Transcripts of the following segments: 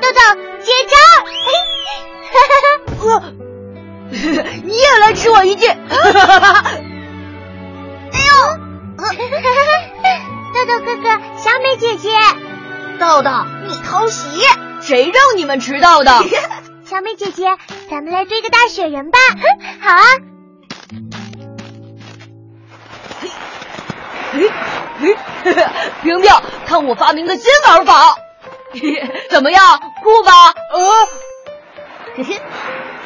豆豆，接招！呃，你也来吃我一记！哎呦！豆豆哥哥，小美姐姐，豆豆，你偷袭！谁让你们迟到的？小美姐姐，咱们来追个大雪人吧！好啊！平平，看我发明的新玩法，怎么样？酷吧？呃，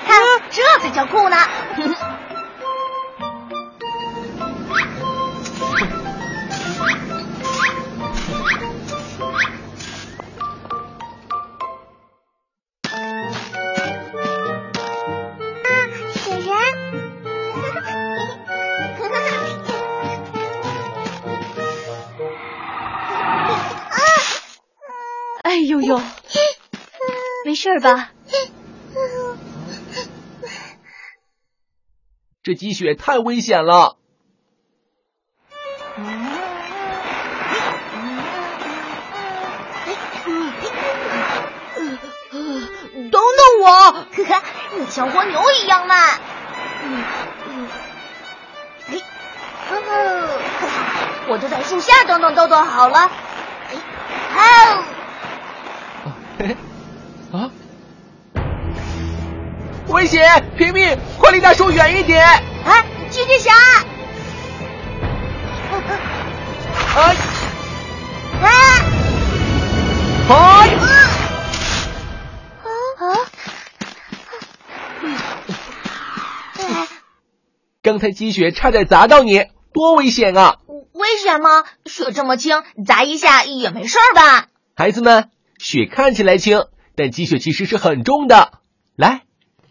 看，这才叫酷呢！哎呦呦，没事吧？这积雪太危险了！等等我，呵呵，你像蜗牛一样慢。嗯嗯，哎，呵呵，我就在树下等等豆豆好了。哎，好。啊！危险！平平，快离大树远一点！啊，寄居侠！哎！啊！哎！啊啊！刚才积雪差点砸到你，多危险啊！危险吗？雪这么轻，砸一下也没事吧？孩子们。雪看起来轻，但积雪其实是很重的。来，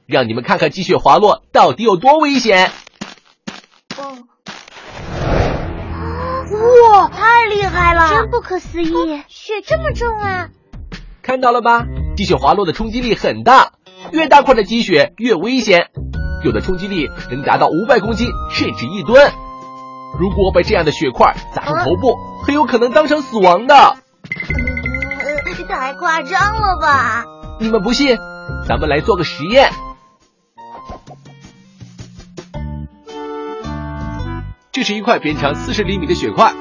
让你们看看积雪滑落到底有多危险。哦哇，太厉害了！真不可思议，雪这么重啊！看到了吧？积雪滑落的冲击力很大，越大块的积雪越危险，有的冲击力能达到五百公斤甚至一吨。如果被这样的雪块砸中头部，很有可能当场死亡的。太夸张了吧！你们不信，咱们来做个实验。这是一块边长四十厘米的雪块，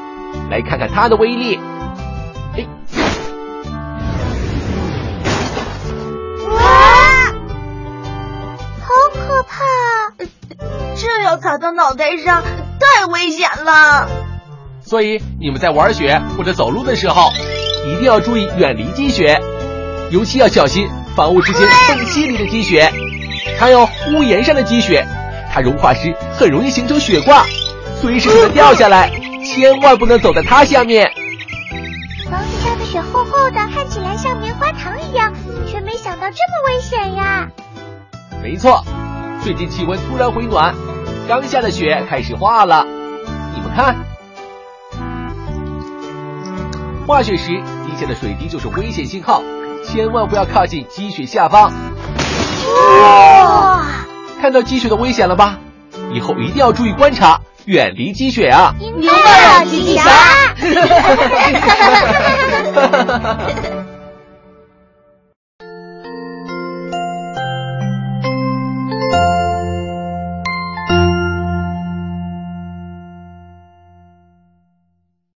来看看它的威力。哎，哇，好可怕！这要砸到脑袋上，太危险了。所以你们在玩雪或者走路的时候。一定要注意远离积雪，尤其要小心房屋之间缝隙里的积雪，还有屋檐上的积雪，它融化时很容易形成雪挂，随时可能掉下来，千万不能走在它下面。房子上的雪厚厚的，看起来像棉花糖一样，却没想到这么危险呀！没错，最近气温突然回暖，刚下的雪开始化了，你们看。化雪时地下的水滴就是危险信号，千万不要靠近积雪下方。哇！看到积雪的危险了吧？以后一定要注意观察，远离积雪啊！明白了，积雪侠。